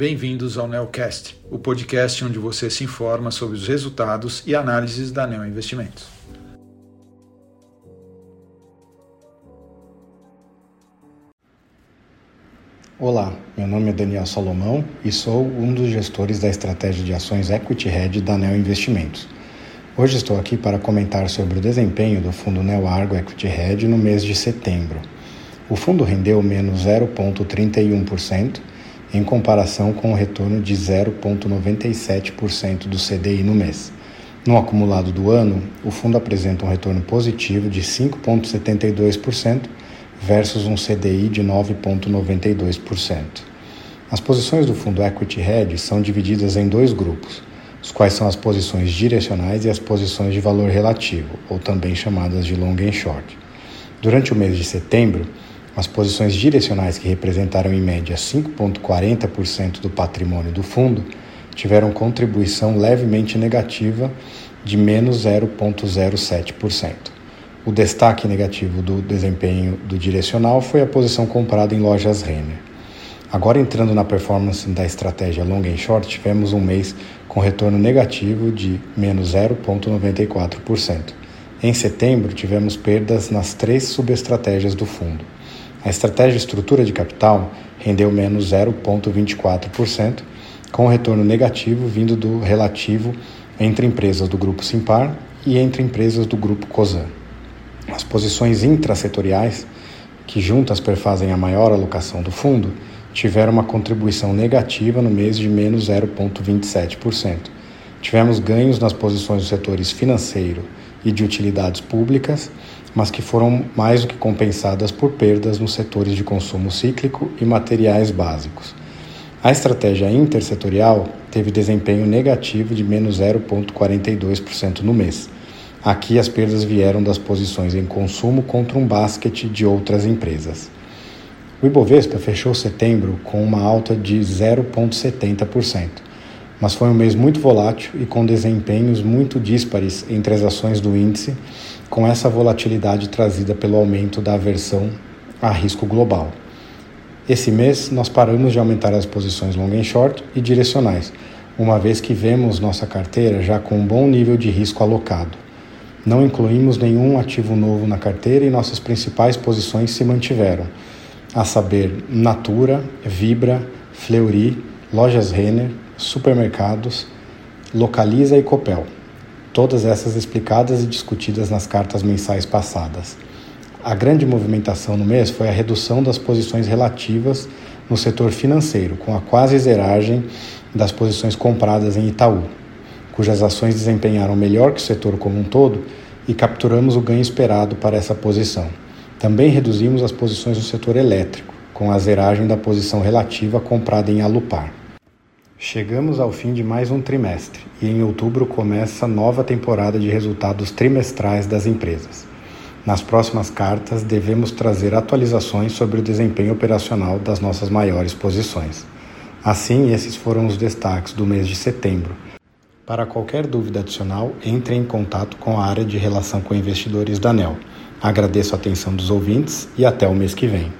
bem-vindos ao Neocast, o podcast onde você se informa sobre os resultados e análises da Neo Investimentos. Olá, meu nome é Daniel Salomão e sou um dos gestores da estratégia de ações Equity Hedge da Neo Investimentos. Hoje estou aqui para comentar sobre o desempenho do fundo Neo Argo Equity Hedge no mês de setembro. O fundo rendeu menos 0,31% em comparação com o retorno de 0,97% do CDI no mês. No acumulado do ano, o fundo apresenta um retorno positivo de 5,72% versus um CDI de 9,92%. As posições do fundo Equity Hedge são divididas em dois grupos, os quais são as posições direcionais e as posições de valor relativo, ou também chamadas de long and short. Durante o mês de setembro, as posições direcionais, que representaram em média 5,40% do patrimônio do fundo, tiveram contribuição levemente negativa de menos 0,07%. O destaque negativo do desempenho do direcional foi a posição comprada em lojas Renner. Agora entrando na performance da estratégia long and short, tivemos um mês com retorno negativo de menos 0,94%. Em setembro, tivemos perdas nas três subestratégias do fundo. A estratégia estrutura de capital rendeu menos 0,24%, com retorno negativo vindo do relativo entre empresas do grupo Simpar e entre empresas do grupo Cosan. As posições intrasetoriais, que juntas perfazem a maior alocação do fundo, tiveram uma contribuição negativa no mês de menos 0,27%. Tivemos ganhos nas posições dos setores financeiro e de utilidades públicas mas que foram mais do que compensadas por perdas nos setores de consumo cíclico e materiais básicos. A estratégia intersetorial teve desempenho negativo de menos 0,42% no mês. Aqui as perdas vieram das posições em consumo contra um basquete de outras empresas. O Ibovespa fechou setembro com uma alta de 0,70%, mas foi um mês muito volátil e com desempenhos muito díspares entre as ações do índice com essa volatilidade trazida pelo aumento da aversão a risco global. Esse mês, nós paramos de aumentar as posições long and short e direcionais, uma vez que vemos nossa carteira já com um bom nível de risco alocado. Não incluímos nenhum ativo novo na carteira e nossas principais posições se mantiveram, a saber, Natura, Vibra, Fleury, Lojas Renner, Supermercados, Localiza e Copel todas essas explicadas e discutidas nas cartas mensais passadas. A grande movimentação no mês foi a redução das posições relativas no setor financeiro, com a quase zeragem das posições compradas em Itaú, cujas ações desempenharam melhor que o setor como um todo e capturamos o ganho esperado para essa posição. Também reduzimos as posições no setor elétrico, com a zeragem da posição relativa comprada em Alupar. Chegamos ao fim de mais um trimestre e em outubro começa nova temporada de resultados trimestrais das empresas. Nas próximas cartas, devemos trazer atualizações sobre o desempenho operacional das nossas maiores posições. Assim, esses foram os destaques do mês de setembro. Para qualquer dúvida adicional, entre em contato com a área de relação com investidores da ANEL. Agradeço a atenção dos ouvintes e até o mês que vem.